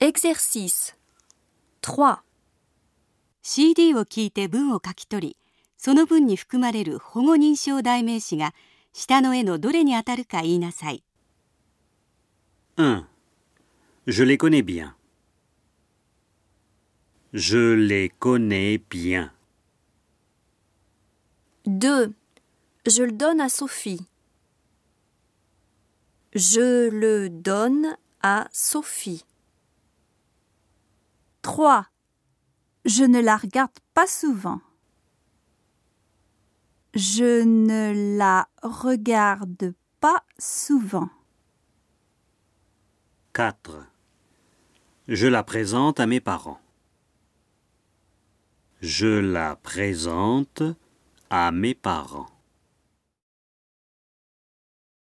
Exercice 3. CD を聞いて文を書き取り、その文に含まれる保護認証代名詞が下の絵のどれに当たるか言いなさい。 1. Je les connais bien. Je les connais bien. 2. Je le donne à Sophie. Je le donne à Sophie. 3. Je ne la regarde pas souvent. Je ne la regarde pas souvent. 4. Je la présente à mes parents. Je la présente à mes parents.